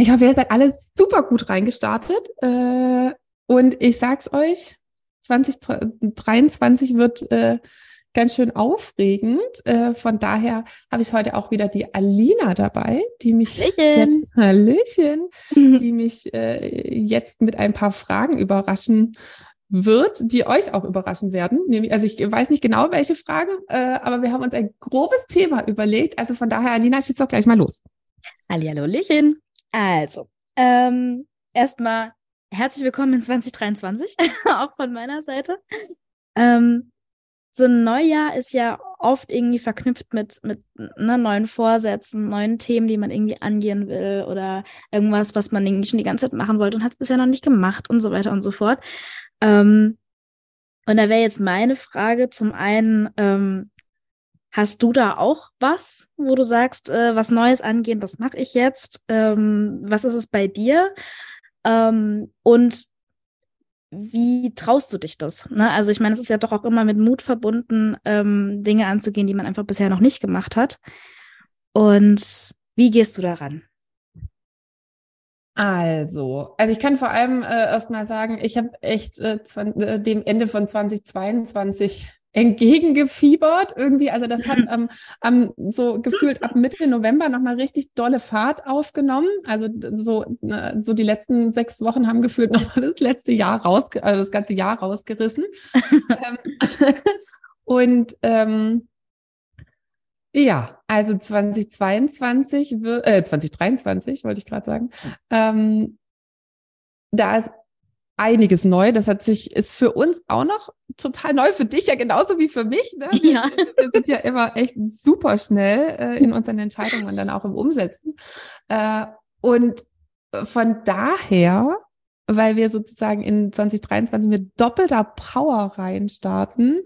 ich hoffe, ihr seid alle super gut reingestartet. Äh, und ich sag's euch, 2023 wird äh, ganz schön aufregend. Äh, von daher habe ich heute auch wieder die Alina dabei, die mich Hallöchen, jetzt, Hallöchen die mich äh, jetzt mit ein paar Fragen überraschen wird, die euch auch überraschen werden. Also ich weiß nicht genau, welche Fragen, äh, aber wir haben uns ein grobes Thema überlegt. Also von daher, Alina, schieß doch gleich mal los. Hallihallo, Hallöchen. Also, ähm, erstmal herzlich willkommen in 2023, auch von meiner Seite. Ähm, so ein Neujahr ist ja oft irgendwie verknüpft mit, mit ne, neuen Vorsätzen, neuen Themen, die man irgendwie angehen will oder irgendwas, was man irgendwie schon die ganze Zeit machen wollte und hat es bisher noch nicht gemacht und so weiter und so fort. Ähm, und da wäre jetzt meine Frage zum einen, ähm, Hast du da auch was, wo du sagst, äh, was Neues angehen, das mache ich jetzt? Ähm, was ist es bei dir? Ähm, und wie traust du dich das? Ne? Also ich meine, es ist ja doch auch immer mit Mut verbunden, ähm, Dinge anzugehen, die man einfach bisher noch nicht gemacht hat. Und wie gehst du daran? Also, also ich kann vor allem äh, erstmal sagen, ich habe echt äh, äh dem Ende von 2022 entgegengefiebert irgendwie. Also das hat ähm, ähm, so gefühlt ab Mitte November nochmal richtig dolle Fahrt aufgenommen. Also so, äh, so die letzten sechs Wochen haben gefühlt nochmal das letzte Jahr raus, also das ganze Jahr rausgerissen. ähm, und ähm, ja, also 2022, äh, 2023 wollte ich gerade sagen, ähm, da ist einiges neu. Das hat sich, ist für uns auch noch total neu, für dich ja genauso wie für mich. Ne? Ja. Wir sind ja immer echt super schnell äh, in unseren Entscheidungen und dann auch im Umsetzen. Äh, und von daher, weil wir sozusagen in 2023 mit doppelter Power reinstarten,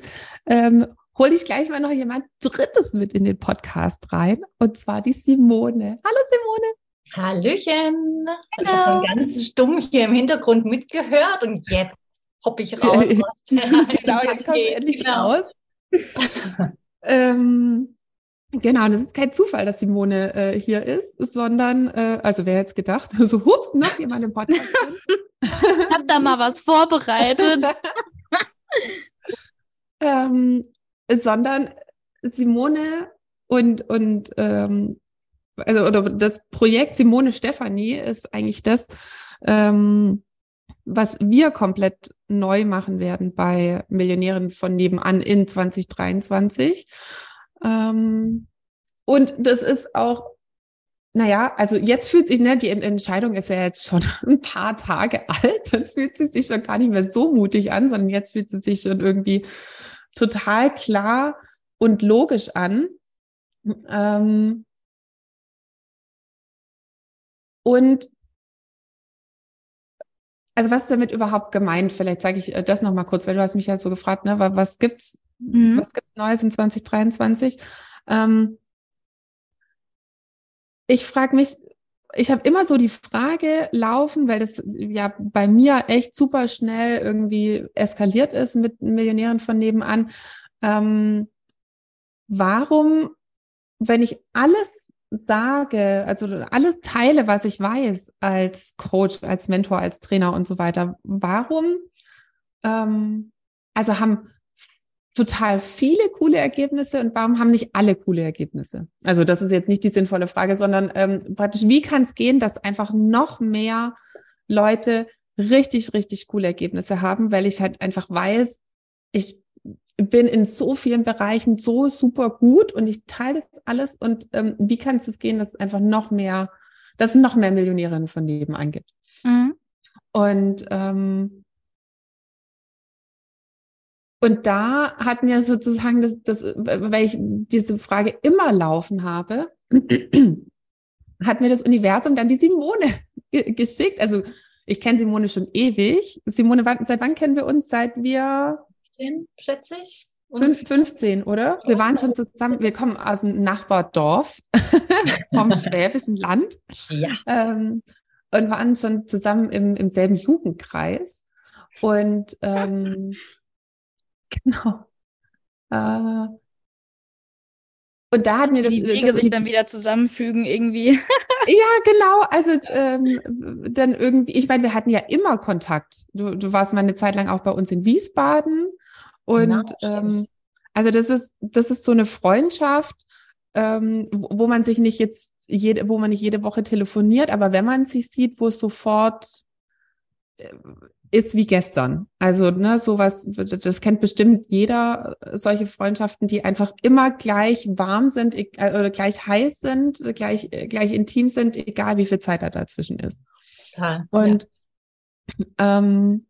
ähm, hole ich gleich mal noch jemand Drittes mit in den Podcast rein, und zwar die Simone. Hallo Simone. Hallöchen. Ich habe ganz stumm hier im Hintergrund mitgehört und jetzt hoppe ich raus. genau, jetzt kommt endlich genau. raus. ähm, genau, das ist kein Zufall, dass Simone äh, hier ist, sondern, äh, also wer jetzt gedacht, so hups, noch jemand im Podcast. ich habe da mal was vorbereitet. ähm, sondern Simone und, und ähm, also oder das Projekt Simone Stefanie ist eigentlich das, ähm, was wir komplett neu machen werden bei Millionären von nebenan in 2023. Ähm, und das ist auch, naja, also jetzt fühlt sich, ne, die Entscheidung ist ja jetzt schon ein paar Tage alt, dann fühlt sie sich schon gar nicht mehr so mutig an, sondern jetzt fühlt sie sich schon irgendwie total klar und logisch an. Ähm, und also was ist damit überhaupt gemeint? Vielleicht sage ich äh, das nochmal kurz, weil du hast mich ja so gefragt, ne, was gibt's, mhm. was gibt's Neues in 2023? Ähm, ich frage mich, ich habe immer so die Frage laufen, weil das ja bei mir echt super schnell irgendwie eskaliert ist mit Millionären von nebenan. Ähm, warum, wenn ich alles sage, also alle Teile, was ich weiß als Coach, als Mentor, als Trainer und so weiter, warum, ähm, also haben total viele coole Ergebnisse und warum haben nicht alle coole Ergebnisse? Also das ist jetzt nicht die sinnvolle Frage, sondern ähm, praktisch, wie kann es gehen, dass einfach noch mehr Leute richtig, richtig coole Ergebnisse haben, weil ich halt einfach weiß, ich bin in so vielen Bereichen so super gut und ich teile das alles. Und ähm, wie kann es gehen, dass es einfach noch mehr, dass es noch mehr Millionärinnen von nebenan gibt? Mhm. Und ähm, und da hat mir sozusagen das, das, weil ich diese Frage immer laufen habe, hat mir das Universum dann die Simone geschickt. Also ich kenne Simone schon ewig. Simone, seit wann kennen wir uns? Seit wir 15, schätze ich. 15, oder? Wir waren schon zusammen, wir kommen aus dem Nachbardorf vom Schwäbischen Land Ja. ähm, und waren schon zusammen im, im selben Jugendkreis. Und ähm, genau. Äh, und da hat mir das, die Wege sich dann wieder zusammenfügen irgendwie. ja, genau. Also ähm, dann irgendwie, ich meine, wir hatten ja immer Kontakt. Du, du warst mal eine Zeit lang auch bei uns in Wiesbaden. Und Genau, ähm, also das ist, das ist so eine Freundschaft, ähm, wo man sich nicht jetzt jede, wo man nicht jede Woche telefoniert, aber wenn man sich sieht, wo es sofort äh, ist wie gestern. Also, ne, sowas, das kennt bestimmt jeder, äh, solche Freundschaften, die einfach immer gleich warm sind, e- äh, oder gleich heiß sind, gleich, äh, gleich intim sind, egal wie viel Zeit da dazwischen ist. Total. Und ähm,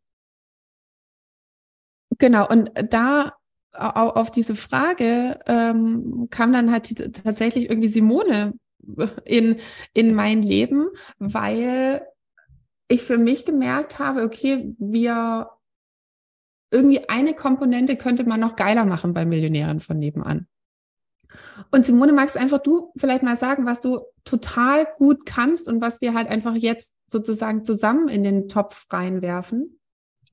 genau, und da au- auf diese Frage ähm, kam dann halt tatsächlich irgendwie Simone in, in mein Leben, weil ich für mich gemerkt habe, okay, wir irgendwie eine Komponente könnte man noch geiler machen bei Millionären von nebenan. Und Simone, magst einfach du vielleicht mal sagen, was du total gut kannst und was wir halt einfach jetzt sozusagen zusammen in den Topf reinwerfen?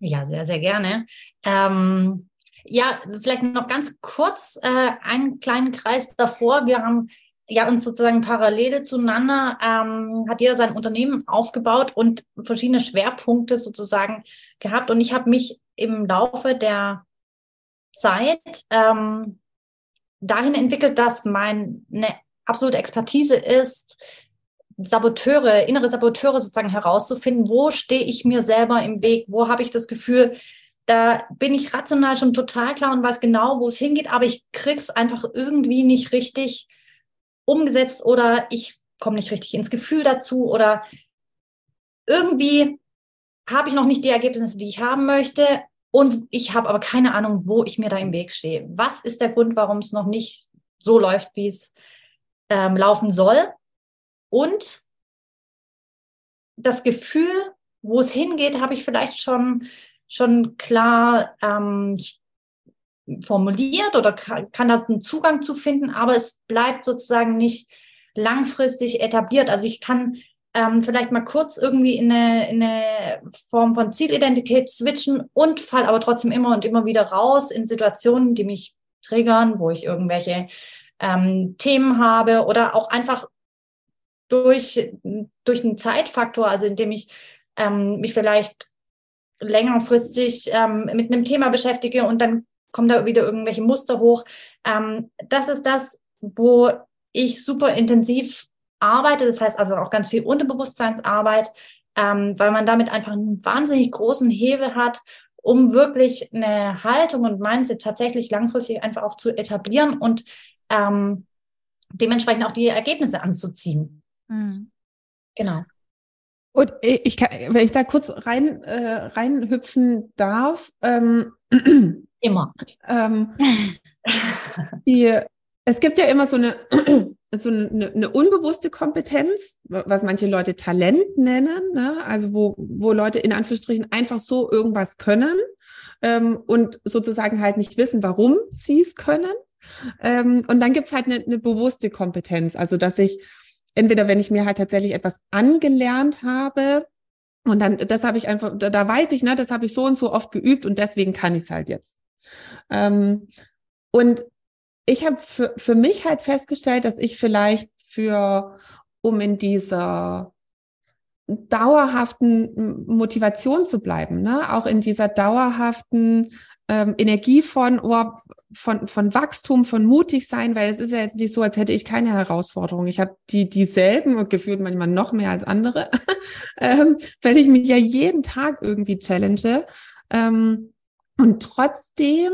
Ja, sehr, sehr gerne. Ähm, ja, vielleicht noch ganz kurz äh, einen kleinen Kreis davor. Wir haben ja uns sozusagen Parallele zueinander, ähm, hat jeder sein Unternehmen aufgebaut und verschiedene Schwerpunkte sozusagen gehabt. Und ich habe mich im Laufe der Zeit ähm, dahin entwickelt, dass meine absolute Expertise ist, Saboteure, innere Saboteure sozusagen herauszufinden, wo stehe ich mir selber im Weg, wo habe ich das Gefühl, da bin ich rational schon total klar und weiß genau, wo es hingeht, aber ich krieg's einfach irgendwie nicht richtig umgesetzt oder ich komme nicht richtig ins Gefühl dazu oder irgendwie habe ich noch nicht die Ergebnisse, die ich haben möchte und ich habe aber keine Ahnung, wo ich mir da im Weg stehe. Was ist der Grund, warum es noch nicht so läuft, wie es ähm, laufen soll? Und das Gefühl, wo es hingeht, habe ich vielleicht schon, schon klar ähm, formuliert oder kann, kann da einen Zugang zu finden, aber es bleibt sozusagen nicht langfristig etabliert. Also ich kann ähm, vielleicht mal kurz irgendwie in eine, in eine Form von Zielidentität switchen und fall aber trotzdem immer und immer wieder raus in Situationen, die mich triggern, wo ich irgendwelche ähm, Themen habe oder auch einfach durch, durch einen Zeitfaktor, also indem ich ähm, mich vielleicht längerfristig ähm, mit einem Thema beschäftige und dann kommen da wieder irgendwelche Muster hoch. Ähm, das ist das, wo ich super intensiv arbeite. Das heißt also auch ganz viel Unterbewusstseinsarbeit, ähm, weil man damit einfach einen wahnsinnig großen Hebel hat, um wirklich eine Haltung und Mindset tatsächlich langfristig einfach auch zu etablieren und ähm, dementsprechend auch die Ergebnisse anzuziehen. Mhm. Genau. Und ich kann, wenn ich da kurz rein äh, reinhüpfen darf, ähm, Immer. ähm, die, es gibt ja immer so eine, so eine, eine unbewusste Kompetenz, was manche Leute Talent nennen, ne? also wo, wo Leute in Anführungsstrichen einfach so irgendwas können ähm, und sozusagen halt nicht wissen, warum sie es können. Ähm, und dann gibt's halt eine, eine bewusste Kompetenz, also dass ich entweder, wenn ich mir halt tatsächlich etwas angelernt habe, und dann, das habe ich einfach, da, da weiß ich, ne, das habe ich so und so oft geübt und deswegen kann ich es halt jetzt. Ähm, und ich habe für, für mich halt festgestellt, dass ich vielleicht für, um in dieser dauerhaften Motivation zu bleiben, ne? auch in dieser dauerhaften ähm, Energie von, oh, von, von Wachstum, von mutig sein, weil es ist ja jetzt nicht so, als hätte ich keine Herausforderung. Ich habe die dieselben und gefühlt manchmal noch mehr als andere, ähm, weil ich mich ja jeden Tag irgendwie challenge. Ähm, und trotzdem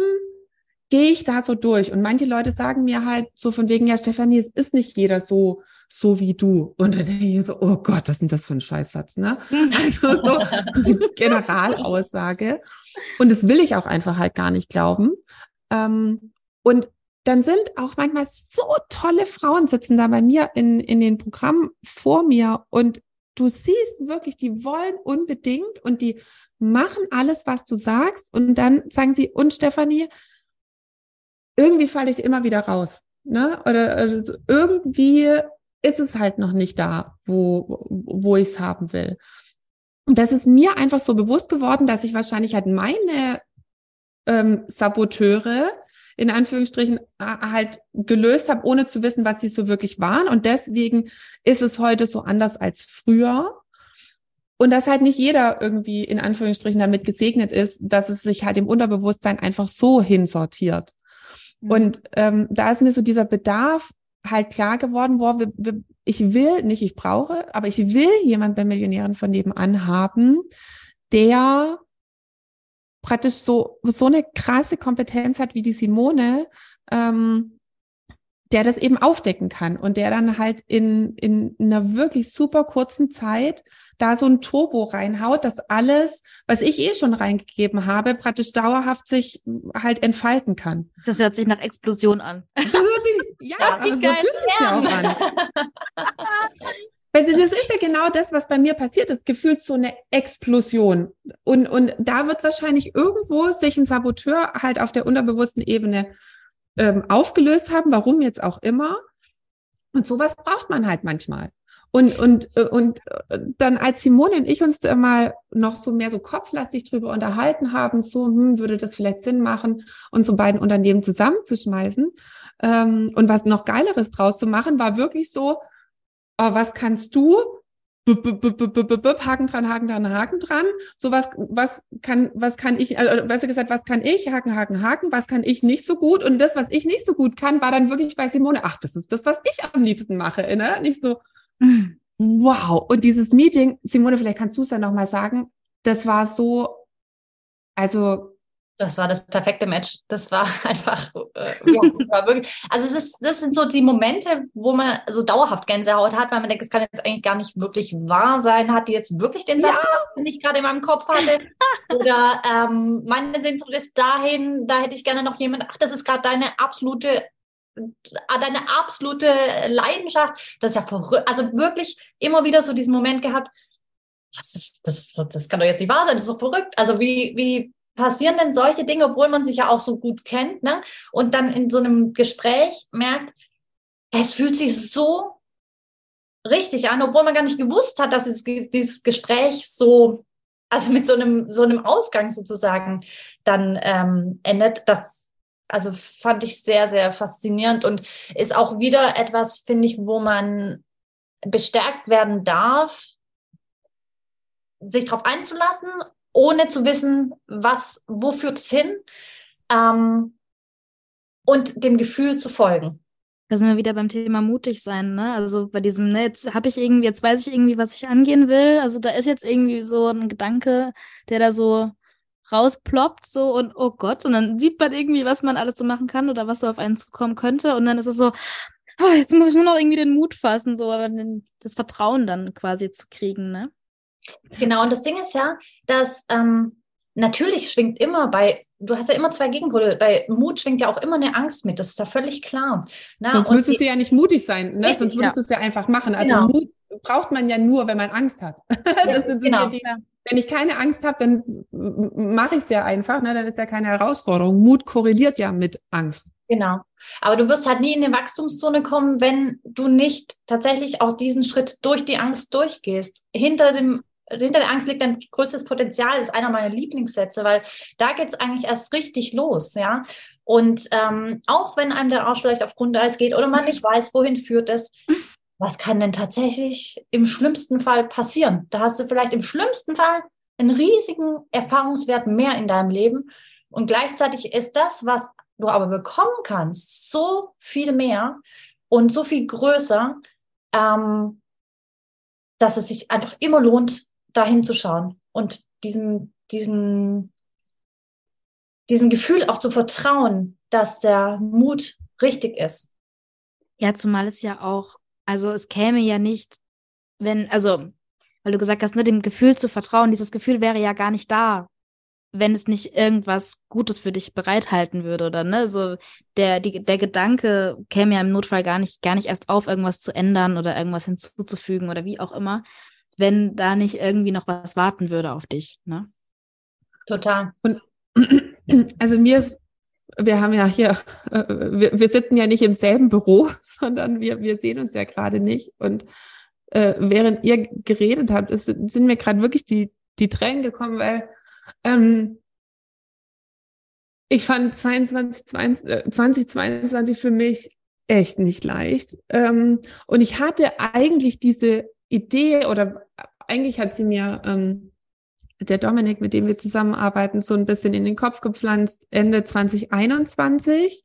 gehe ich da so durch. Und manche Leute sagen mir halt so von wegen, ja, Stefanie, es ist nicht jeder so, so wie du. Und dann denke ich so, oh Gott, was ist denn das für ein Scheißsatz, ne? Also so Generalaussage. Und das will ich auch einfach halt gar nicht glauben. Ähm, und dann sind auch manchmal so tolle Frauen sitzen da bei mir in, in den Programmen vor mir und du siehst wirklich, die wollen unbedingt und die machen alles, was du sagst. Und dann sagen sie, und Stefanie, irgendwie falle ich immer wieder raus. Ne? Oder also irgendwie ist es halt noch nicht da, wo, wo ich es haben will. Und das ist mir einfach so bewusst geworden, dass ich wahrscheinlich halt meine ähm, Saboteure in Anführungsstrichen halt gelöst habe, ohne zu wissen, was sie so wirklich waren. Und deswegen ist es heute so anders als früher. Und dass halt nicht jeder irgendwie in Anführungsstrichen damit gesegnet ist, dass es sich halt im Unterbewusstsein einfach so hinsortiert. Mhm. Und ähm, da ist mir so dieser Bedarf halt klar geworden, boah, wir, wir, ich will, nicht ich brauche, aber ich will jemand bei Millionären von nebenan haben, der praktisch so, so eine krasse Kompetenz hat wie die Simone, ähm, der das eben aufdecken kann und der dann halt in, in einer wirklich super kurzen Zeit da so ein Turbo reinhaut, dass alles, was ich eh schon reingegeben habe, praktisch dauerhaft sich halt entfalten kann. Das hört sich nach Explosion an. Das hört sich, ja, ja also so fühlt sich ja auch an. Weil das ist ja genau das, was bei mir passiert ist. Gefühlt so eine Explosion. Und, und da wird wahrscheinlich irgendwo sich ein Saboteur halt auf der unterbewussten Ebene ähm, aufgelöst haben, warum jetzt auch immer. Und sowas braucht man halt manchmal. Und, und, äh, und äh, dann als Simone und ich uns da mal noch so mehr so kopflastig drüber unterhalten haben, so hm, würde das vielleicht Sinn machen, unsere beiden Unternehmen zusammenzuschmeißen ähm, und was noch Geileres draus zu machen, war wirklich so, oh, was kannst du? Haken dran, Haken dran, Haken dran. So was, was kann, was kann ich, also besser gesagt, was kann ich? Haken, Haken, Haken. Was kann ich nicht so gut? Und das, was ich nicht so gut kann, war dann wirklich bei Simone. Ach, das ist das, was ich am liebsten mache, ne? Nicht so, wow. Und dieses Meeting, Simone, vielleicht kannst du es ja nochmal sagen. Das war so, also das war das perfekte Match. Das war einfach, äh, ja, war wirklich, also es ist, das sind so die Momente, wo man so dauerhaft Gänsehaut hat, weil man denkt, es kann jetzt eigentlich gar nicht wirklich wahr sein. Hat die jetzt wirklich den Satz, ja. den ich gerade in meinem Kopf hatte? Oder ähm, meine Sehnsucht ist dahin, da hätte ich gerne noch jemand, ach, das ist gerade deine absolute äh, deine absolute Leidenschaft. Das ist ja verrückt. Also wirklich immer wieder so diesen Moment gehabt, das, das, das, kann doch jetzt nicht wahr sein, das ist so verrückt. Also wie, wie passieren denn solche Dinge, obwohl man sich ja auch so gut kennt, ne? Und dann in so einem Gespräch merkt, es fühlt sich so richtig an, obwohl man gar nicht gewusst hat, dass es, dieses Gespräch so, also mit so einem, so einem Ausgang sozusagen dann ähm, endet. Das, also fand ich sehr, sehr faszinierend und ist auch wieder etwas, finde ich, wo man bestärkt werden darf, sich darauf einzulassen ohne zu wissen, was, wo führt es hin ähm, und dem Gefühl zu folgen. Da sind wir wieder beim Thema mutig sein, ne? Also bei diesem, ne, jetzt habe ich irgendwie, jetzt weiß ich irgendwie, was ich angehen will. Also da ist jetzt irgendwie so ein Gedanke, der da so rausploppt, so und oh Gott, und dann sieht man irgendwie, was man alles so machen kann oder was so auf einen zukommen könnte. Und dann ist es so, oh, jetzt muss ich nur noch irgendwie den Mut fassen, so aber das Vertrauen dann quasi zu kriegen, ne? Genau, und das Ding ist ja, dass ähm, natürlich schwingt immer bei, du hast ja immer zwei Gegenpole, bei Mut schwingt ja auch immer eine Angst mit, das ist ja völlig klar. Na, Sonst müsstest du ja nicht mutig sein, ne? Sonst würdest ja. du es ja einfach machen. Also genau. Mut braucht man ja nur, wenn man Angst hat. Ja, genau. die, wenn ich keine Angst habe, dann mache ich es ja einfach, ne? dann ist ja keine Herausforderung. Mut korreliert ja mit Angst. Genau. Aber du wirst halt nie in eine Wachstumszone kommen, wenn du nicht tatsächlich auch diesen Schritt durch die Angst durchgehst. Hinter dem hinter der Angst liegt dein größtes Potenzial, ist einer meiner Lieblingssätze, weil da geht es eigentlich erst richtig los, ja. Und ähm, auch wenn einem der Arsch vielleicht auf Grundeis geht oder man nicht weiß, wohin führt es, was kann denn tatsächlich im schlimmsten Fall passieren? Da hast du vielleicht im schlimmsten Fall einen riesigen Erfahrungswert mehr in deinem Leben. Und gleichzeitig ist das, was du aber bekommen kannst, so viel mehr und so viel größer, ähm, dass es sich einfach immer lohnt, da hinzuschauen und diesem, diesem, diesem Gefühl auch zu vertrauen, dass der Mut richtig ist. Ja, zumal es ja auch, also es käme ja nicht, wenn, also, weil du gesagt hast, ne, dem Gefühl zu vertrauen, dieses Gefühl wäre ja gar nicht da, wenn es nicht irgendwas Gutes für dich bereithalten würde, oder ne? So der, die, der Gedanke käme ja im Notfall gar nicht, gar nicht erst auf, irgendwas zu ändern oder irgendwas hinzuzufügen oder wie auch immer. Wenn da nicht irgendwie noch was warten würde auf dich. Ne? Total. Und also mir ist, wir haben ja hier, äh, wir, wir sitzen ja nicht im selben Büro, sondern wir, wir sehen uns ja gerade nicht. Und äh, während ihr geredet habt, ist, sind mir gerade wirklich die, die Tränen gekommen, weil ähm, ich fand 22, 2022 für mich echt nicht leicht. Ähm, und ich hatte eigentlich diese Idee oder eigentlich hat sie mir ähm, der Dominik, mit dem wir zusammenarbeiten, so ein bisschen in den Kopf gepflanzt, Ende 2021,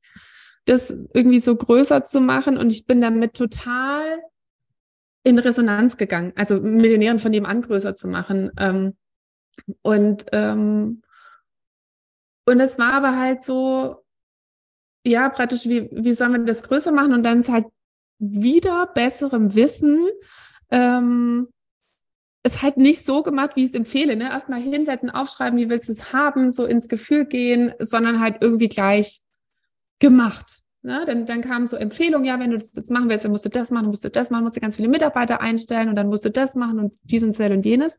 das irgendwie so größer zu machen. Und ich bin damit total in Resonanz gegangen, also Millionären von nebenan größer zu machen. Ähm, und ähm, und es war aber halt so, ja, praktisch, wie, wie sollen wir das größer machen? Und dann ist halt wieder besserem Wissen ähm, es halt nicht so gemacht, wie ich es empfehle. Ne? Erstmal hinsetzen, aufschreiben, wie willst du es haben, so ins Gefühl gehen, sondern halt irgendwie gleich gemacht. Ne? Dann, dann kamen so Empfehlungen, ja, wenn du das jetzt machen willst, dann musst du das machen, musst du das machen, musst du ganz viele Mitarbeiter einstellen und dann musst du das machen und diesen Zell und jenes.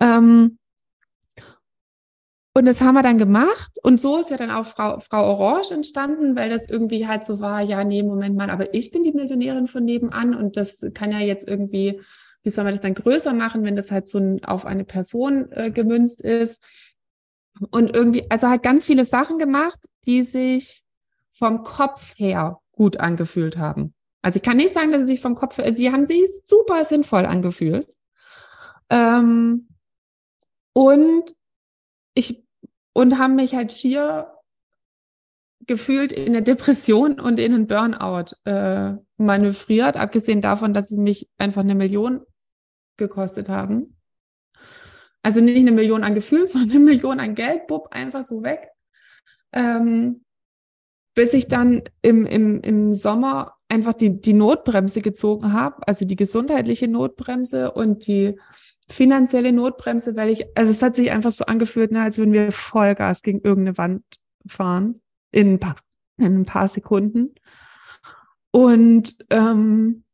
Ähm, und das haben wir dann gemacht. Und so ist ja dann auch Frau, Frau Orange entstanden, weil das irgendwie halt so war, ja, nee, Moment mal, aber ich bin die Millionärin von nebenan und das kann ja jetzt irgendwie wie soll man das dann größer machen, wenn das halt so ein, auf eine Person äh, gemünzt ist? Und irgendwie, also halt ganz viele Sachen gemacht, die sich vom Kopf her gut angefühlt haben. Also ich kann nicht sagen, dass sie sich vom Kopf, her, sie haben sich super sinnvoll angefühlt. Ähm, und ich, und haben mich halt schier gefühlt in eine Depression und in einen Burnout äh, manövriert, abgesehen davon, dass es mich einfach eine Million gekostet haben. Also nicht eine Million an Gefühl, sondern eine Million an Geld, bub, einfach so weg. Ähm, bis ich dann im, im, im Sommer einfach die, die Notbremse gezogen habe, also die gesundheitliche Notbremse und die finanzielle Notbremse, weil ich, also es hat sich einfach so angefühlt, ne, als würden wir Vollgas gegen irgendeine Wand fahren in ein paar, in ein paar Sekunden. Und ähm,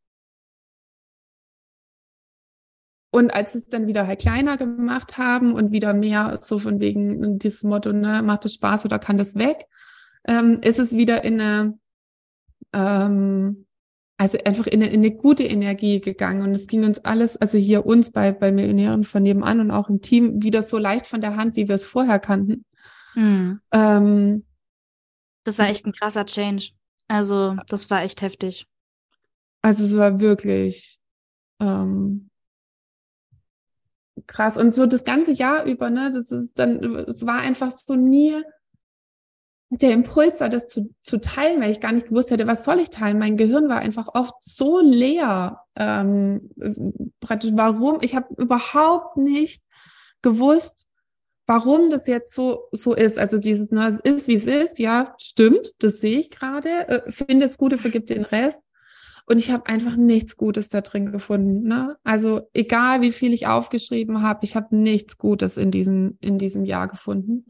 Und als es dann wieder halt kleiner gemacht haben und wieder mehr so von wegen dieses Motto, ne, macht es Spaß oder kann das weg, ähm, ist es wieder in eine, ähm, also einfach in eine, in eine gute Energie gegangen. Und es ging uns alles, also hier uns bei, bei Millionären von nebenan und auch im Team wieder so leicht von der Hand, wie wir es vorher kannten. Hm. Ähm, das war echt ein krasser Change. Also, das war echt heftig. Also, es war wirklich, ähm, krass. Und so das ganze Jahr über, ne, das ist dann, es war einfach so nie der Impuls da, das zu, zu teilen, weil ich gar nicht gewusst hätte, was soll ich teilen. Mein Gehirn war einfach oft so leer. Ähm, praktisch, warum? Ich habe überhaupt nicht gewusst, warum das jetzt so so ist. Also dieses, ne, es ist wie es ist, ja, stimmt, das sehe ich gerade. Äh, Finde es Gute, vergibt den Rest. Und ich habe einfach nichts Gutes da drin gefunden. Ne? Also egal, wie viel ich aufgeschrieben habe, ich habe nichts Gutes in diesem, in diesem Jahr gefunden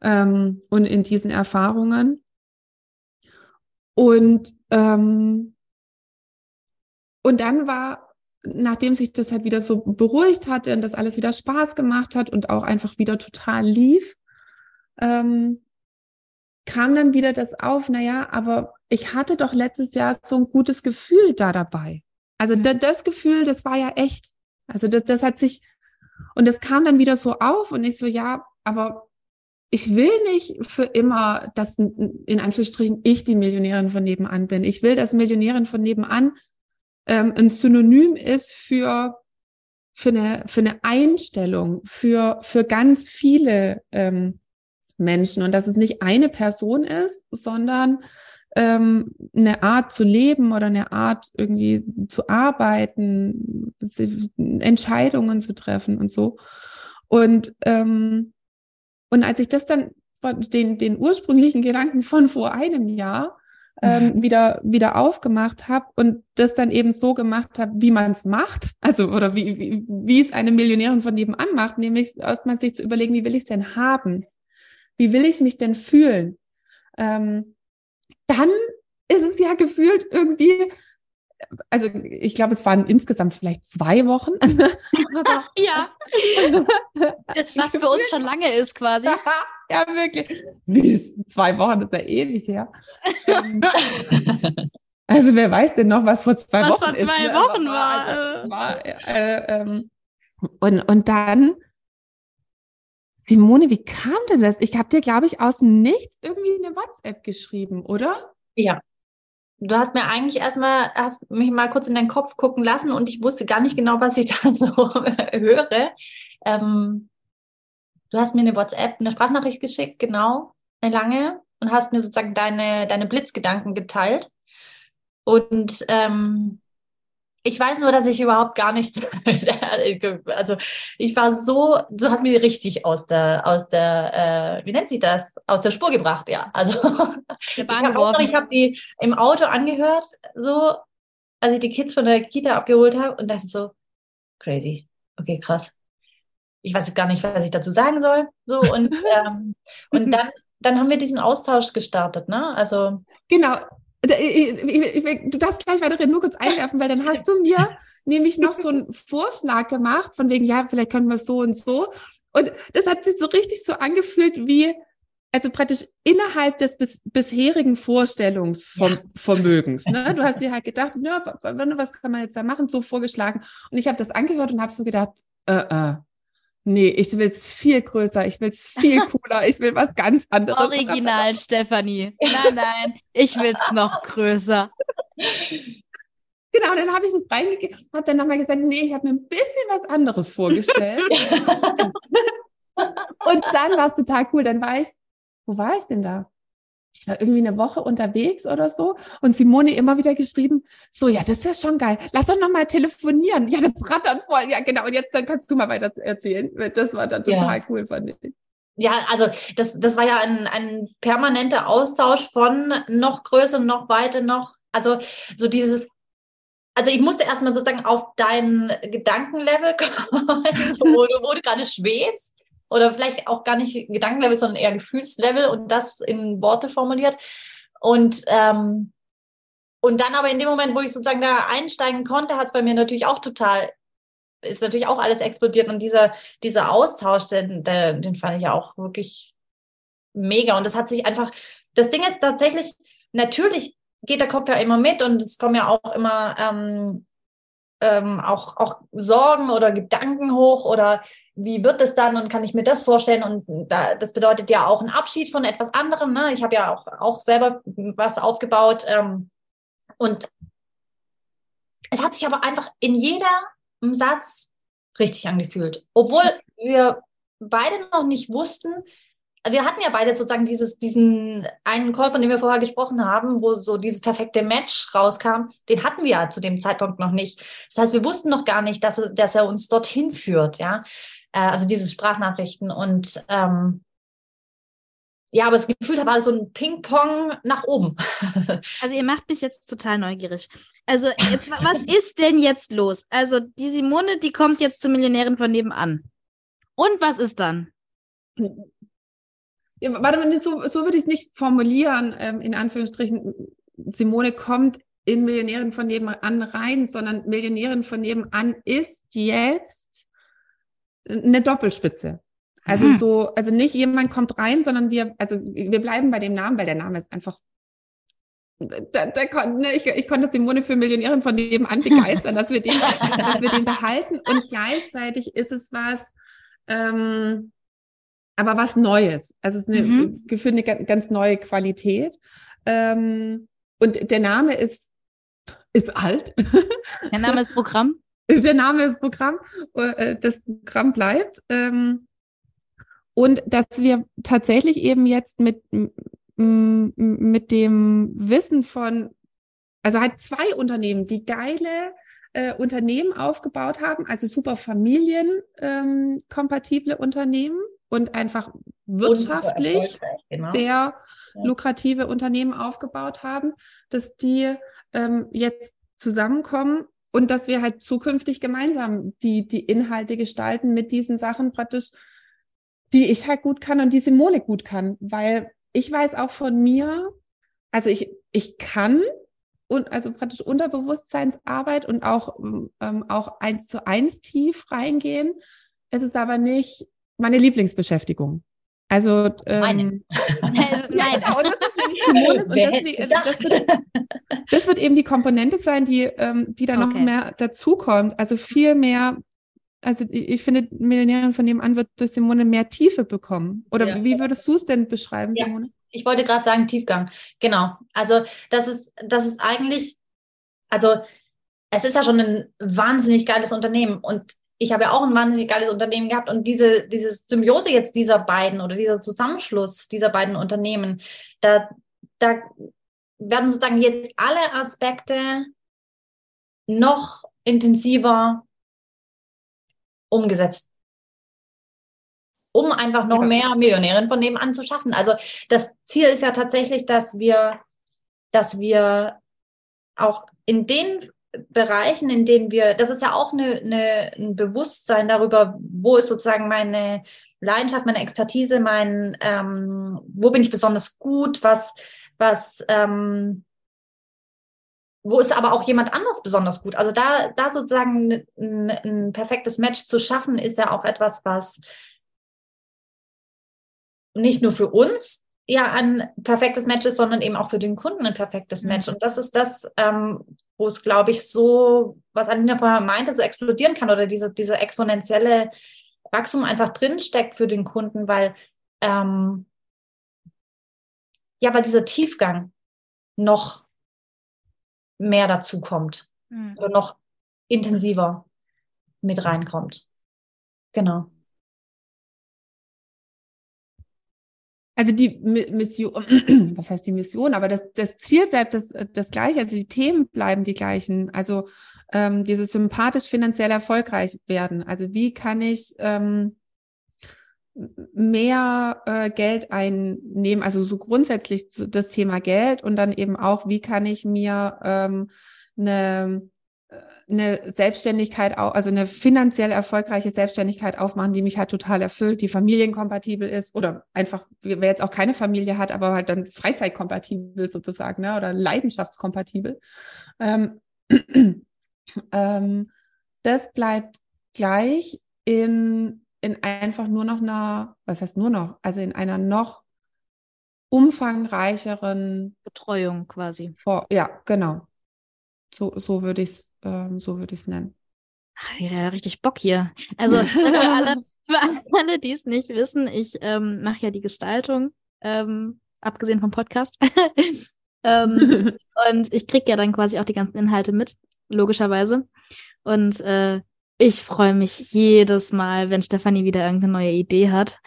ähm, und in diesen Erfahrungen. Und, ähm, und dann war, nachdem sich das halt wieder so beruhigt hatte und das alles wieder Spaß gemacht hat und auch einfach wieder total lief, ähm, kam dann wieder das auf, naja, aber ich hatte doch letztes Jahr so ein gutes Gefühl da dabei. Also ja. das Gefühl, das war ja echt. Also das, das hat sich, und das kam dann wieder so auf und ich so, ja, aber ich will nicht für immer, dass in Anführungsstrichen ich die Millionärin von nebenan bin. Ich will, dass Millionärin von nebenan ähm, ein Synonym ist für für eine für eine Einstellung für für ganz viele ähm, Menschen und dass es nicht eine Person ist, sondern ähm, eine Art zu leben oder eine Art irgendwie zu arbeiten, Entscheidungen zu treffen und so. Und, ähm, und als ich das dann, den, den ursprünglichen Gedanken von vor einem Jahr, ähm, wieder, wieder aufgemacht habe und das dann eben so gemacht habe, wie man es macht, also oder wie, wie, wie es eine Millionärin von nebenan macht, nämlich erstmal sich zu überlegen, wie will ich es denn haben? Wie will ich mich denn fühlen? Ähm, dann ist es ja gefühlt irgendwie also ich glaube, es waren insgesamt vielleicht zwei Wochen. ja. Was für uns schon lange ist quasi. ja, wirklich. Wie zwei Wochen, das ist ja ewig her. Ähm, also wer weiß denn noch, was vor zwei was Wochen vor zwei ist, Wochen ne? war. Also, war äh, ähm, und, und dann, Simone, wie kam denn das? Ich habe dir, glaube ich, aus dem Nichts irgendwie eine WhatsApp geschrieben, oder? Ja. Du hast mir eigentlich erstmal, hast mich mal kurz in deinen Kopf gucken lassen und ich wusste gar nicht genau, was ich da so höre. Ähm, du hast mir eine WhatsApp, eine Sprachnachricht geschickt, genau, eine lange, und hast mir sozusagen deine, deine Blitzgedanken geteilt. Und ähm, ich weiß nur, dass ich überhaupt gar nichts, also ich war so, du hast mich richtig aus der, aus der, äh, wie nennt sich das, aus der Spur gebracht, ja. Also ich habe hab die im Auto angehört, so, als ich die Kids von der Kita abgeholt habe und dachte so, crazy, okay, krass. Ich weiß jetzt gar nicht, was ich dazu sagen soll, so und ähm, und dann, dann haben wir diesen Austausch gestartet, ne? Also Genau. Du darfst gleich weiterhin nur kurz einwerfen, weil dann hast du mir nämlich noch so einen Vorschlag gemacht, von wegen, ja, vielleicht können wir es so und so. Und das hat sich so richtig so angefühlt wie, also praktisch innerhalb des bis, bisherigen Vorstellungsvermögens. Ne? Du hast dir halt gedacht, ja, wa- wa- was kann man jetzt da machen, so vorgeschlagen. Und ich habe das angehört und habe so gedacht, äh, äh, nee, ich will es viel größer, ich will es viel cooler, ich will was ganz anderes. Original, Stefanie. Nein, nein, ich will's noch größer. Genau, dann habe ich es reingegeben und habe dann nochmal gesagt, nee, ich habe mir ein bisschen was anderes vorgestellt. und dann war es total cool. Dann war ich, wo war ich denn da? Ich war irgendwie eine Woche unterwegs oder so und Simone immer wieder geschrieben, so, ja, das ist schon geil. Lass doch nochmal telefonieren. Ja, das rattert voll. Ja, genau. Und jetzt dann kannst du mal weiter erzählen. Das war dann Ja. total cool, fand ich. Ja, also das, das war ja ein, ein permanenter Austausch von noch größer, noch weiter, noch, also so dieses, also ich musste erstmal sozusagen auf dein Gedankenlevel kommen, wo du, wo du gerade schwebst. Oder vielleicht auch gar nicht Gedankenlevel, sondern eher Gefühlslevel und das in Worte formuliert. Und, ähm, und dann aber in dem Moment, wo ich sozusagen da einsteigen konnte, hat es bei mir natürlich auch total, ist natürlich auch alles explodiert. Und dieser, dieser Austausch, den, den, den fand ich ja auch wirklich mega. Und das hat sich einfach, das Ding ist tatsächlich, natürlich geht der Kopf ja immer mit und es kommen ja auch immer ähm, ähm, auch, auch Sorgen oder Gedanken hoch oder wie wird es dann und kann ich mir das vorstellen? Und da, das bedeutet ja auch ein Abschied von etwas anderem. Ne? Ich habe ja auch, auch selber was aufgebaut. Ähm, und es hat sich aber einfach in jedem Satz richtig angefühlt. Obwohl wir beide noch nicht wussten, wir hatten ja beide sozusagen dieses, diesen einen Call, von dem wir vorher gesprochen haben, wo so dieses perfekte Match rauskam, den hatten wir ja zu dem Zeitpunkt noch nicht. Das heißt, wir wussten noch gar nicht, dass er, dass er uns dorthin führt, ja. Äh, also diese Sprachnachrichten und ähm, ja, aber das Gefühl war so ein Ping-Pong nach oben. Also ihr macht mich jetzt total neugierig. Also jetzt, wa- was ist denn jetzt los? Also die Simone, die kommt jetzt zur Millionärin von nebenan. Und was ist dann? Ja, warte mal, so, so würde ich es nicht formulieren, ähm, in Anführungsstrichen. Simone kommt in Millionärin von nebenan rein, sondern Millionärin von nebenan ist jetzt eine Doppelspitze. Also Mhm. so, also nicht jemand kommt rein, sondern wir, also wir bleiben bei dem Namen, weil der Name ist einfach. Da, da kon, ne, ich, ich konnte Simone für Millionärin von nebenan begeistern, dass wir den, dass wir den behalten. Und gleichzeitig ist es was, ähm, aber was Neues. Also es ist eine, Mhm. gefühlt eine ga- ganz neue Qualität. Ähm, und der Name ist, ist alt. Der Name ist Programm. Der Name ist Programm, äh, das Programm bleibt. Ähm, und dass wir tatsächlich eben jetzt mit, mit dem Wissen von, also halt zwei Unternehmen, die geile äh, Unternehmen aufgebaut haben, also super familienkompatible ähm, kompatible Unternehmen und einfach wirtschaftlich genau. sehr lukrative Unternehmen aufgebaut haben, dass die ähm, jetzt zusammenkommen und dass wir halt zukünftig gemeinsam die, die Inhalte gestalten mit diesen Sachen praktisch, die ich halt gut kann und die Simone gut kann, weil ich weiß auch von mir, also ich, ich kann und also praktisch Unterbewusstseinsarbeit und auch, ähm, auch eins zu eins tief reingehen. Es ist aber nicht meine Lieblingsbeschäftigung. Also ähm, es ist meine. Ja, das deswegen, wird, das wird eben die Komponente sein, die, ähm, die da okay. noch mehr dazukommt. Also viel mehr, also ich, ich finde, Millionärin von nebenan wird durch Simone mehr Tiefe bekommen. Oder ja. wie würdest du es denn beschreiben, ja. Simone? Ich wollte gerade sagen Tiefgang. Genau. Also das ist, das ist eigentlich, also es ist ja schon ein wahnsinnig geiles Unternehmen und ich habe ja auch ein wahnsinnig geiles Unternehmen gehabt und diese, diese Symbiose jetzt dieser beiden oder dieser Zusammenschluss dieser beiden Unternehmen, da, da werden sozusagen jetzt alle Aspekte noch intensiver umgesetzt. Um einfach noch ja. mehr Millionären von nebenan zu schaffen. Also das Ziel ist ja tatsächlich, dass wir, dass wir auch in den Bereichen, in denen wir, das ist ja auch eine, eine, ein Bewusstsein darüber, wo ist sozusagen meine Leidenschaft, meine Expertise, mein, ähm, wo bin ich besonders gut, was, was, ähm, wo ist aber auch jemand anders besonders gut. Also da, da sozusagen ein, ein perfektes Match zu schaffen, ist ja auch etwas, was nicht nur für uns ja ein perfektes Match ist, sondern eben auch für den Kunden ein perfektes mhm. Match. Und das ist das, ähm, wo es, glaube ich, so, was Anina vorher meinte, so explodieren kann oder diese, diese exponentielle Wachstum einfach drinsteckt für den Kunden, weil ähm, ja, weil dieser Tiefgang noch mehr dazu kommt mhm. oder noch intensiver mit reinkommt. Genau. Also die Mission, was heißt die Mission? Aber das, das Ziel bleibt das, das gleiche, also die Themen bleiben die gleichen. Also ähm, dieses sympathisch finanziell erfolgreich werden. Also wie kann ich ähm, mehr äh, Geld einnehmen? Also so grundsätzlich das Thema Geld und dann eben auch, wie kann ich mir ähm, eine eine Selbstständigkeit, also eine finanziell erfolgreiche Selbstständigkeit aufmachen, die mich halt total erfüllt, die familienkompatibel ist oder einfach, wer jetzt auch keine Familie hat, aber halt dann freizeitkompatibel sozusagen, ne, oder leidenschaftskompatibel. Ähm, ähm, das bleibt gleich in, in einfach nur noch einer, was heißt nur noch, also in einer noch umfangreicheren Betreuung quasi. Vor, ja, genau. So, so würde ich es ähm, so würde nennen. Ja, richtig Bock hier. Also für alle, für alle die es nicht wissen, ich ähm, mache ja die Gestaltung, ähm, abgesehen vom Podcast. ähm, und ich kriege ja dann quasi auch die ganzen Inhalte mit, logischerweise. Und äh, ich freue mich jedes Mal, wenn Stefanie wieder irgendeine neue Idee hat.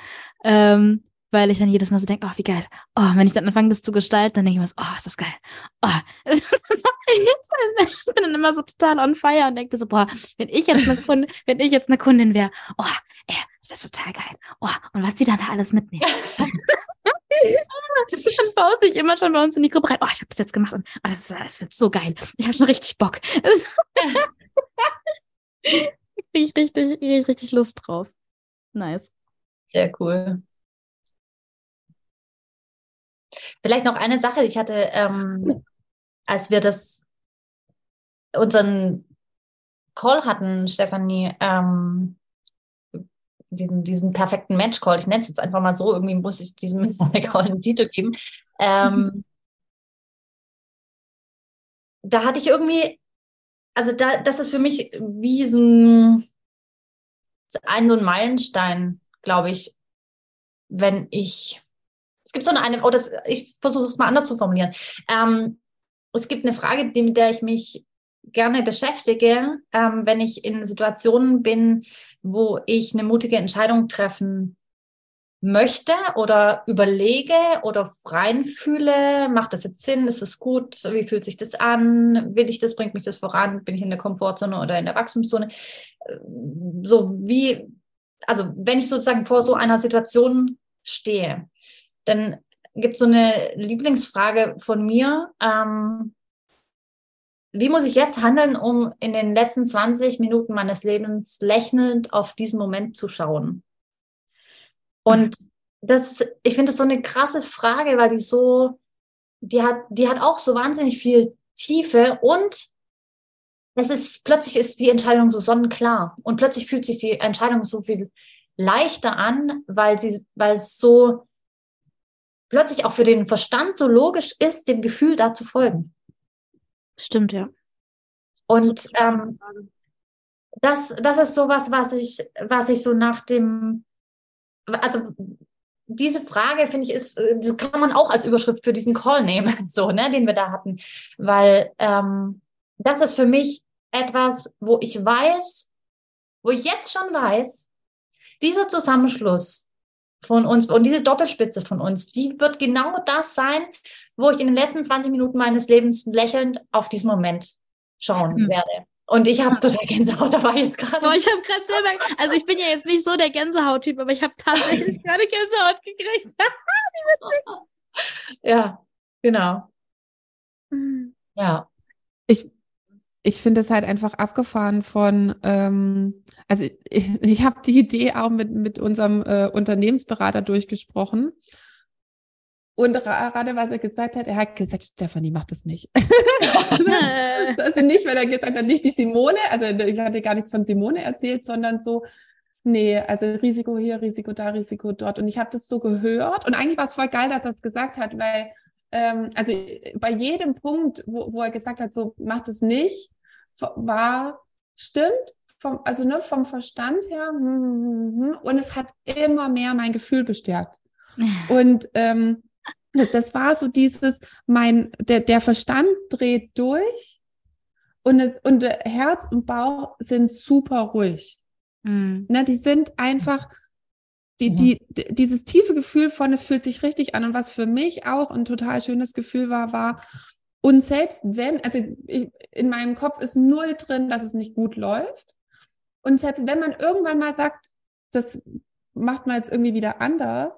Ähm, weil ich dann jedes Mal so denke, oh, wie geil. Oh, wenn ich dann anfange, das zu gestalten, dann denke ich mir so, oh, ist das geil. Oh. ich bin dann immer so total on fire und denke so, boah, wenn ich jetzt eine Kundin, wenn ich jetzt eine Kundin wäre, oh, ey, ist das total geil. Oh, und was die dann da alles mitnehmen. dann poste ich immer schon bei uns in die Gruppe rein. Oh, ich habe das jetzt gemacht und oh, das, ist, das wird so geil. Ich habe schon richtig Bock. kriege ich richtig, richtig Lust drauf. Nice. Sehr cool. Vielleicht noch eine Sache, ich hatte, ähm, als wir das unseren Call hatten, Stefanie, ähm, diesen, diesen perfekten Match-Call, ich nenne es jetzt einfach mal so, irgendwie muss ich diesem Call einen Titel geben. Ähm, da hatte ich irgendwie, also da, das ist für mich wie so ein, ein, so ein Meilenstein, glaube ich, wenn ich gibt so eine, das, ich versuche es mal anders zu formulieren. Ähm, es gibt eine Frage, die, mit der ich mich gerne beschäftige, ähm, wenn ich in Situationen bin, wo ich eine mutige Entscheidung treffen möchte oder überlege oder reinfühle, macht das jetzt Sinn, ist es gut, wie fühlt sich das an, will ich das, bringt mich das voran, bin ich in der Komfortzone oder in der Wachstumszone, so wie, also wenn ich sozusagen vor so einer Situation stehe, dann gibt es so eine Lieblingsfrage von mir. Ähm, wie muss ich jetzt handeln, um in den letzten 20 Minuten meines Lebens lächelnd auf diesen Moment zu schauen? Und das, ich finde das so eine krasse Frage, weil die so, die hat, die hat auch so wahnsinnig viel Tiefe und es ist plötzlich ist die Entscheidung so sonnenklar und plötzlich fühlt sich die Entscheidung so viel leichter an, weil sie, weil es so plötzlich auch für den Verstand so logisch ist, dem Gefühl da zu folgen. Stimmt, ja. Und ähm, das, das ist sowas, was ich, was ich so nach dem, also diese Frage finde ich ist, das kann man auch als Überschrift für diesen Call nehmen, so, ne, den wir da hatten, weil ähm, das ist für mich etwas, wo ich weiß, wo ich jetzt schon weiß, dieser Zusammenschluss von uns und diese Doppelspitze von uns, die wird genau das sein, wo ich in den letzten 20 Minuten meines Lebens lächelnd auf diesen Moment schauen mhm. werde. Und ich habe total Gänsehaut dabei jetzt gerade. Oh, ich habe gerade selber, also ich bin ja jetzt nicht so der Gänsehaut-Typ, aber ich habe tatsächlich gerade Gänsehaut gekriegt. Wie witzig. Ja, genau. Mhm. Ja. Ich, ich finde es halt einfach abgefahren von, ähm, also ich, ich habe die Idee auch mit, mit unserem äh, Unternehmensberater durchgesprochen. Und gerade was er gesagt hat, er hat gesagt, Stefanie, mach das nicht. also nicht, weil er gesagt hat, nicht die Simone, also ich hatte gar nichts von Simone erzählt, sondern so, nee, also Risiko hier, Risiko da, Risiko dort. Und ich habe das so gehört. Und eigentlich war es voll geil, dass er es gesagt hat, weil, ähm, also bei jedem Punkt, wo, wo er gesagt hat, so, mach das nicht, war, stimmt, vom, also ne, vom Verstand her, hm, hm, hm, und es hat immer mehr mein Gefühl bestärkt. Und ähm, das war so dieses, mein, der, der Verstand dreht durch und, es, und Herz und Bauch sind super ruhig. Mhm. Ne, die sind einfach, die, die, dieses tiefe Gefühl von, es fühlt sich richtig an. Und was für mich auch ein total schönes Gefühl war, war, und selbst wenn, also ich, in meinem Kopf ist null drin, dass es nicht gut läuft. Und selbst wenn man irgendwann mal sagt, das macht man jetzt irgendwie wieder anders,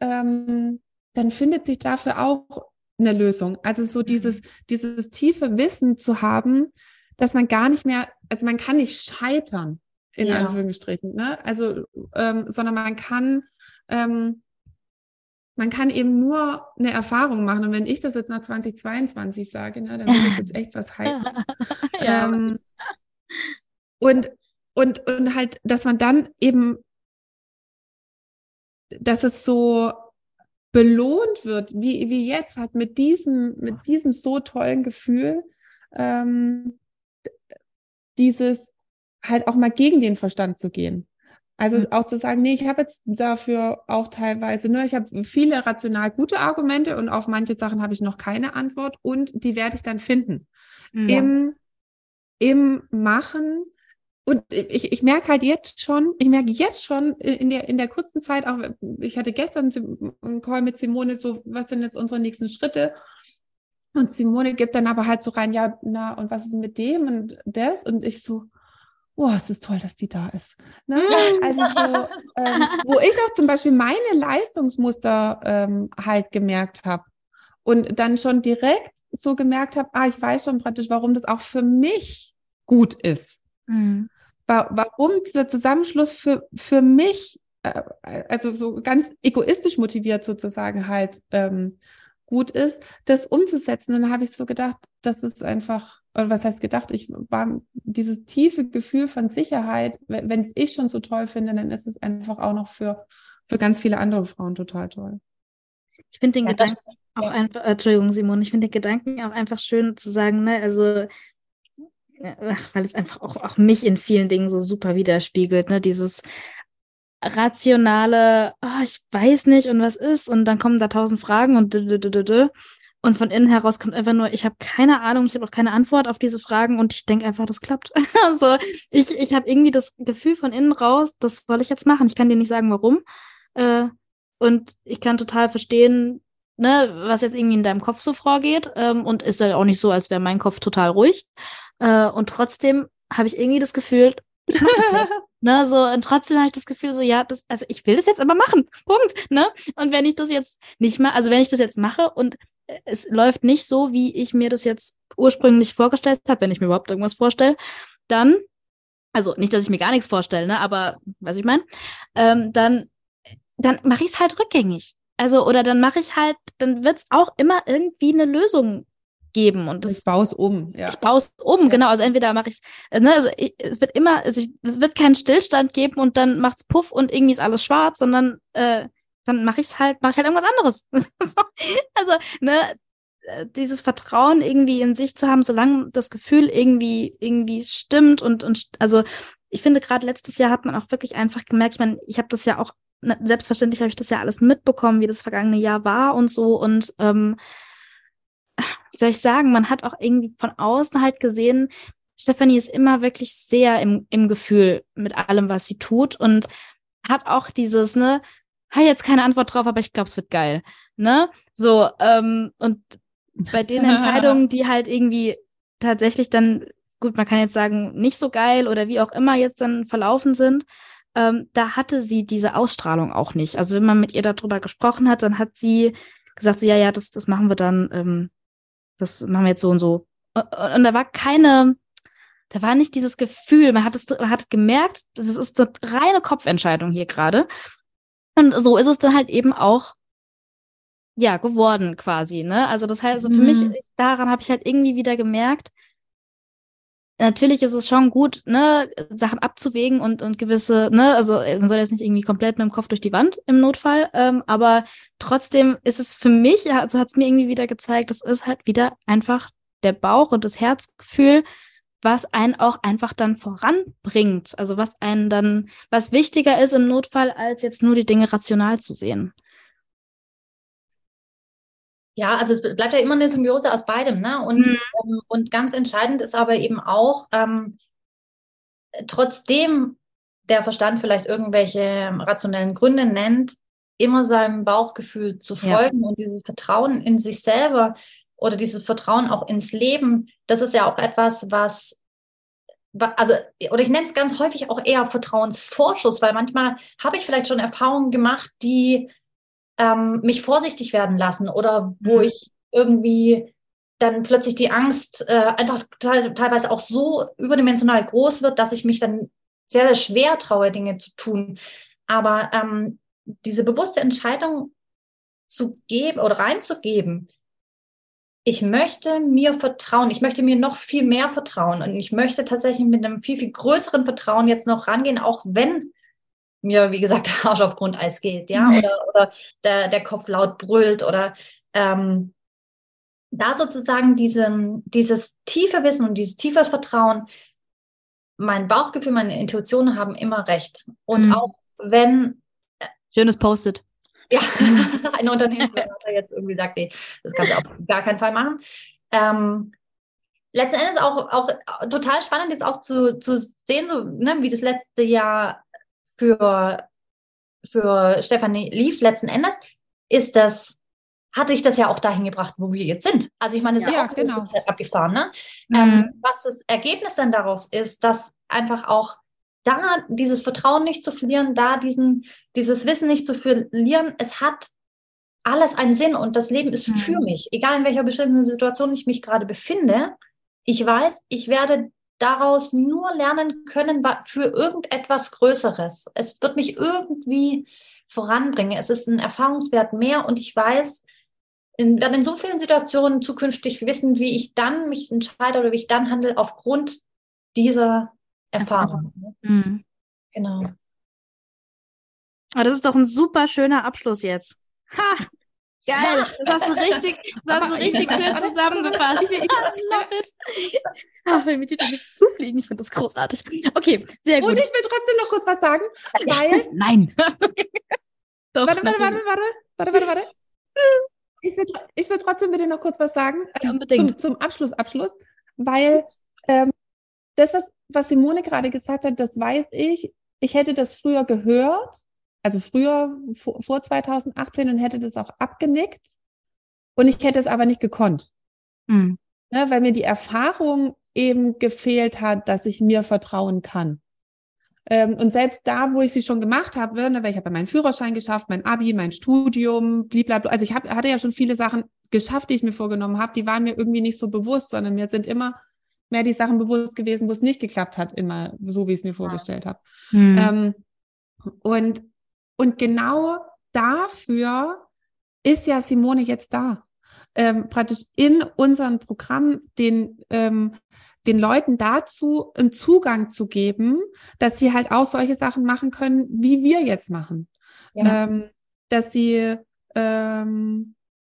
ähm, dann findet sich dafür auch eine Lösung. Also so dieses, dieses tiefe Wissen zu haben, dass man gar nicht mehr, also man kann nicht scheitern, in ja. Anführungsstrichen, ne? Also, ähm, sondern man kann, ähm, man kann eben nur eine Erfahrung machen. Und wenn ich das jetzt nach 2022 sage, ne, dann wird das jetzt echt was heißen. ja, ähm, und, und, und halt, dass man dann eben, dass es so belohnt wird, wie, wie jetzt, hat mit diesem, mit diesem so tollen Gefühl, ähm, dieses halt auch mal gegen den Verstand zu gehen. Also mhm. auch zu sagen, nee, ich habe jetzt dafür auch teilweise, ne, ich habe viele rational gute Argumente und auf manche Sachen habe ich noch keine Antwort und die werde ich dann finden. Mhm. Im, Im Machen und ich, ich merke halt jetzt schon, ich merke jetzt schon in der, in der kurzen Zeit, auch ich hatte gestern einen Call mit Simone, so, was sind jetzt unsere nächsten Schritte? Und Simone gibt dann aber halt so rein, ja, na, und was ist mit dem und das? Und ich so, oh, es ist toll, dass die da ist. Ne? Also so, ähm, wo ich auch zum Beispiel meine Leistungsmuster ähm, halt gemerkt habe und dann schon direkt so gemerkt habe, ah, ich weiß schon praktisch, warum das auch für mich gut ist. Mhm. Warum dieser Zusammenschluss für, für mich, äh, also so ganz egoistisch motiviert sozusagen halt ähm, gut ist, das umzusetzen. Und dann habe ich so gedacht, das ist einfach, oder was heißt gedacht, ich war dieses tiefe Gefühl von Sicherheit, wenn es ich schon so toll finde, dann ist es einfach auch noch für, für ganz viele andere Frauen total toll. Ich finde den ja, Gedanken auch einfach, äh, Entschuldigung, Simon, ich finde den Gedanken auch einfach schön zu sagen, ne, also ach, weil es einfach auch, auch mich in vielen Dingen so super widerspiegelt, ne? Dieses rationale, oh, ich weiß nicht und was ist und dann kommen da tausend Fragen und und von innen heraus kommt einfach nur, ich habe keine Ahnung, ich habe auch keine Antwort auf diese Fragen und ich denke einfach, das klappt. also ich, ich habe irgendwie das Gefühl von innen raus, das soll ich jetzt machen. Ich kann dir nicht sagen, warum. Äh, und ich kann total verstehen, ne, was jetzt irgendwie in deinem Kopf so vorgeht. Ähm, und ist ja auch nicht so, als wäre mein Kopf total ruhig. Äh, und trotzdem habe ich irgendwie das Gefühl, ich mache das jetzt. ne, so, und trotzdem habe ich das Gefühl, so, ja, das, also ich will das jetzt aber machen. Punkt. Ne? Und wenn ich das jetzt nicht mal, also wenn ich das jetzt mache und es läuft nicht so, wie ich mir das jetzt ursprünglich vorgestellt habe, wenn ich mir überhaupt irgendwas vorstelle, dann, also nicht, dass ich mir gar nichts vorstelle, ne, aber was ich meine, ähm, dann, dann mache ich es halt rückgängig. Also, oder dann mache ich halt, dann wird es auch immer irgendwie eine Lösung geben. Und das, ich baue es um. Ja. Ich baue es um, ja. genau. Also entweder mache ich es, ne, also ich, es wird immer, also ich, es wird keinen Stillstand geben und dann macht's Puff und irgendwie ist alles schwarz, sondern äh, dann mache ich es halt, mache ich halt irgendwas anderes. also, ne, äh, dieses Vertrauen irgendwie in sich zu haben, solange das Gefühl irgendwie, irgendwie stimmt und, und also ich finde, gerade letztes Jahr hat man auch wirklich einfach gemerkt, ich meine, ich habe das ja auch, ne, selbstverständlich habe ich das ja alles mitbekommen, wie das vergangene Jahr war und so und ähm, wie soll ich sagen, man hat auch irgendwie von außen halt gesehen, Stefanie ist immer wirklich sehr im, im Gefühl mit allem, was sie tut und hat auch dieses, ne, habe jetzt keine Antwort drauf, aber ich glaube, es wird geil, ne? So, ähm, und bei den Entscheidungen, die halt irgendwie tatsächlich dann, gut, man kann jetzt sagen, nicht so geil oder wie auch immer jetzt dann verlaufen sind, ähm, da hatte sie diese Ausstrahlung auch nicht. Also wenn man mit ihr darüber gesprochen hat, dann hat sie gesagt, so, ja, ja, das, das machen wir dann, ähm, das machen wir jetzt so und so. Und, und da war keine, da war nicht dieses Gefühl, man hat es, man hat gemerkt, das ist eine reine Kopfentscheidung hier gerade. Und so ist es dann halt eben auch ja, geworden quasi, ne? Also das heißt, also für mhm. mich, daran habe ich halt irgendwie wieder gemerkt, natürlich ist es schon gut, ne, Sachen abzuwägen und, und gewisse, ne, also man soll jetzt nicht irgendwie komplett mit dem Kopf durch die Wand im Notfall, ähm, aber trotzdem ist es für mich, also hat es mir irgendwie wieder gezeigt, das ist halt wieder einfach der Bauch und das Herzgefühl, was einen auch einfach dann voranbringt. Also was einen dann, was wichtiger ist im Notfall, als jetzt nur die Dinge rational zu sehen. Ja, also es bleibt ja immer eine Symbiose aus beidem, ne? Und, mhm. ähm, und ganz entscheidend ist aber eben auch, ähm, trotzdem der Verstand vielleicht irgendwelche rationellen Gründe nennt, immer seinem Bauchgefühl zu folgen ja. und dieses Vertrauen in sich selber oder dieses Vertrauen auch ins Leben, das ist ja auch etwas, was also, oder ich nenne es ganz häufig auch eher Vertrauensvorschuss, weil manchmal habe ich vielleicht schon Erfahrungen gemacht, die ähm, mich vorsichtig werden lassen oder wo mhm. ich irgendwie dann plötzlich die Angst äh, einfach teilweise auch so überdimensional groß wird, dass ich mich dann sehr, sehr schwer traue, Dinge zu tun. Aber ähm, diese bewusste Entscheidung zu geben oder reinzugeben, ich möchte mir vertrauen, ich möchte mir noch viel mehr vertrauen und ich möchte tatsächlich mit einem viel, viel größeren Vertrauen jetzt noch rangehen, auch wenn mir, wie gesagt, der Arsch auf Grundeis geht, ja, mhm. oder, oder der, der Kopf laut brüllt oder ähm, da sozusagen diesen, dieses tiefe Wissen und dieses tiefe Vertrauen, mein Bauchgefühl, meine Intuitionen haben immer recht. Und mhm. auch wenn. Äh, Schönes Postet. Ja, ein Unternehmensberater jetzt irgendwie sagt, nee, das kannst du auf gar keinen Fall machen. Ähm, letzten Endes auch, auch total spannend jetzt auch zu, zu sehen, so, ne, wie das letzte Jahr für, für Stefanie lief, letzten Endes, ist das, hatte ich das ja auch dahin gebracht, wo wir jetzt sind. Also ich meine, es ist ja, auch genau. abgefahren. Ne? Mhm. Ähm, was das Ergebnis dann daraus ist, dass einfach auch da dieses Vertrauen nicht zu verlieren, da diesen, dieses Wissen nicht zu verlieren, es hat alles einen Sinn und das Leben ist mhm. für mich, egal in welcher bestimmten Situation ich mich gerade befinde. Ich weiß, ich werde daraus nur lernen können für irgendetwas Größeres. Es wird mich irgendwie voranbringen. Es ist ein Erfahrungswert mehr und ich weiß, in, werde in so vielen Situationen zukünftig wissen, wie ich dann mich entscheide oder wie ich dann handle aufgrund dieser Erfahrung. Mhm. Genau. Aber das ist doch ein super schöner Abschluss jetzt. Ha! Geil, das hast du richtig, das hast du richtig schön zusammengefasst. Ich, ich Ach, wenn wir dir das zufliegen, ich finde das großartig. Okay, sehr gut. Und ich will trotzdem noch kurz was sagen, weil... Nein. Doch, warte, warte, warte, warte, warte, warte, warte. Ich will, ich will trotzdem bitte noch kurz was sagen. Ja, unbedingt. Zum, zum Abschluss, Abschluss. Weil ähm, das, was, was Simone gerade gesagt hat, das weiß ich. Ich hätte das früher gehört also früher vor 2018 und hätte das auch abgenickt und ich hätte es aber nicht gekonnt. Mhm. Ne, weil mir die Erfahrung eben gefehlt hat, dass ich mir vertrauen kann. Ähm, und selbst da, wo ich sie schon gemacht habe, ne, weil ich habe meinen Führerschein geschafft, mein Abi, mein Studium, blablabla. Also ich hab, hatte ja schon viele Sachen geschafft, die ich mir vorgenommen habe. Die waren mir irgendwie nicht so bewusst, sondern mir sind immer mehr die Sachen bewusst gewesen, wo es nicht geklappt hat, immer so, wie ich es mir vorgestellt habe. Mhm. Ähm, und und genau dafür ist ja Simone jetzt da. ähm, praktisch in unserem Programm den, ähm, den Leuten dazu einen Zugang zu geben, dass sie halt auch solche Sachen machen können, wie wir jetzt machen. Ja. Ähm, dass sie, ähm,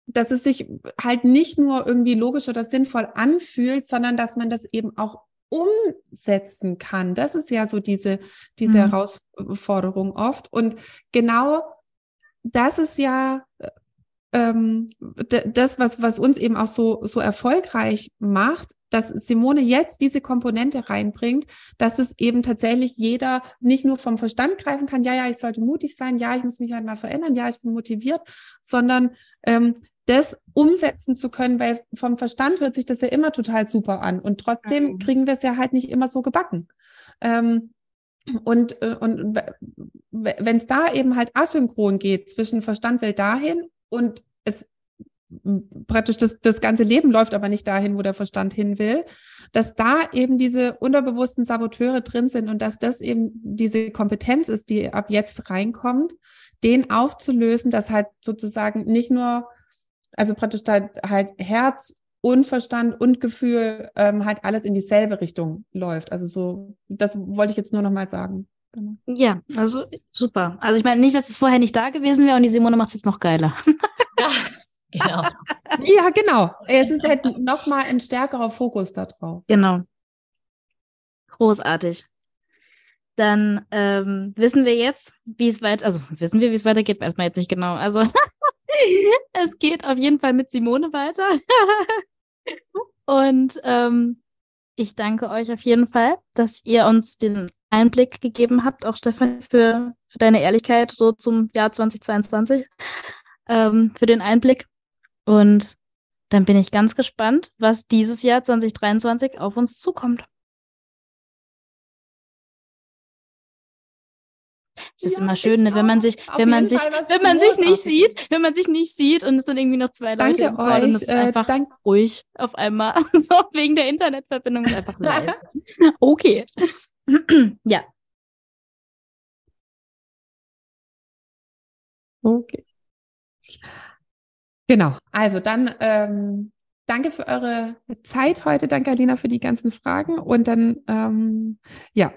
dass es sich halt nicht nur irgendwie logisch oder sinnvoll anfühlt, sondern dass man das eben auch umsetzen kann. Das ist ja so diese, diese mhm. Herausforderung oft. Und genau das ist ja ähm, das, was, was uns eben auch so, so erfolgreich macht, dass Simone jetzt diese Komponente reinbringt, dass es eben tatsächlich jeder nicht nur vom Verstand greifen kann, ja, ja, ich sollte mutig sein, ja, ich muss mich halt mal verändern, ja, ich bin motiviert, sondern ähm, das umsetzen zu können, weil vom Verstand hört sich das ja immer total super an und trotzdem mhm. kriegen wir es ja halt nicht immer so gebacken. Ähm, und, äh, und wenn es da eben halt asynchron geht, zwischen Verstand will dahin und es praktisch das, das ganze Leben läuft aber nicht dahin, wo der Verstand hin will, dass da eben diese unterbewussten Saboteure drin sind und dass das eben diese Kompetenz ist, die ab jetzt reinkommt, den aufzulösen, dass halt sozusagen nicht nur, also praktisch halt, halt Herz und Verstand und Gefühl ähm, halt alles in dieselbe Richtung läuft. Also so, das wollte ich jetzt nur noch mal sagen. Genau. Ja, also super. Also ich meine nicht, dass es vorher nicht da gewesen wäre und die Simone macht es jetzt noch geiler. Ja, genau. ja, genau. Es ist halt nochmal ein stärkerer Fokus da drauf. Genau. Großartig. Dann ähm, wissen wir jetzt, wie es weiter, also wissen wir, wie es weitergeht, weiß man jetzt nicht genau. Also es geht auf jeden Fall mit Simone weiter. Und ähm, ich danke euch auf jeden Fall, dass ihr uns den Einblick gegeben habt, auch Stefan, für, für deine Ehrlichkeit so zum Jahr 2022, ähm, für den Einblick. Und dann bin ich ganz gespannt, was dieses Jahr 2023 auf uns zukommt. Es ist ja, immer schön, ne, wenn man sich, wenn man sich, Fall, wenn man sich nicht sieht, wenn man sich nicht sieht und es sind irgendwie noch zwei Leute im Call und es ist äh, einfach dank ruhig auf einmal. so wegen der Internetverbindung ist einfach leise. okay. ja. Okay. Genau. Also dann ähm, danke für eure Zeit heute. Danke, Alina, für die ganzen Fragen. Und dann, ähm, ja,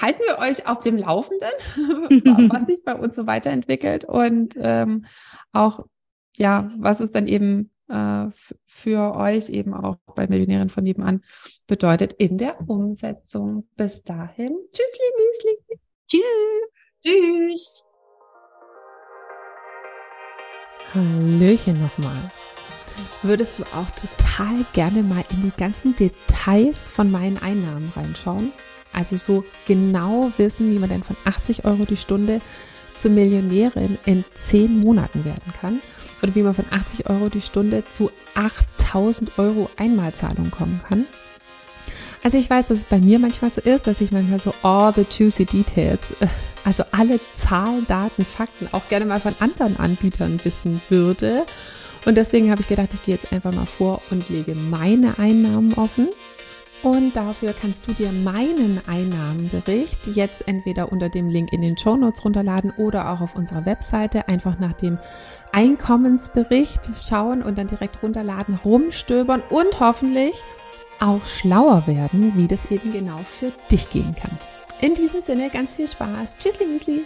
halten wir euch auf dem Laufenden, was sich bei uns so weiterentwickelt und ähm, auch, ja, was es dann eben äh, für euch eben auch bei Millionären von nebenan bedeutet in der Umsetzung. Bis dahin. Tschüssli, Müsli. Tschüss. Tschüss. Hallöchen nochmal. Würdest du auch total gerne mal in die ganzen Details von meinen Einnahmen reinschauen? Also so genau wissen, wie man denn von 80 Euro die Stunde zur Millionärin in 10 Monaten werden kann? Oder wie man von 80 Euro die Stunde zu 8000 Euro Einmalzahlung kommen kann? Also ich weiß, dass es bei mir manchmal so ist, dass ich manchmal so all the juicy details, äh, also alle Zahlen, Daten, Fakten auch gerne mal von anderen Anbietern wissen würde. Und deswegen habe ich gedacht, ich gehe jetzt einfach mal vor und lege meine Einnahmen offen. Und dafür kannst du dir meinen Einnahmenbericht jetzt entweder unter dem Link in den Show Notes runterladen oder auch auf unserer Webseite einfach nach dem Einkommensbericht schauen und dann direkt runterladen, rumstöbern und hoffentlich auch schlauer werden, wie das eben genau für dich gehen kann. In diesem Sinne ganz viel Spaß. Tschüssli, Müsli.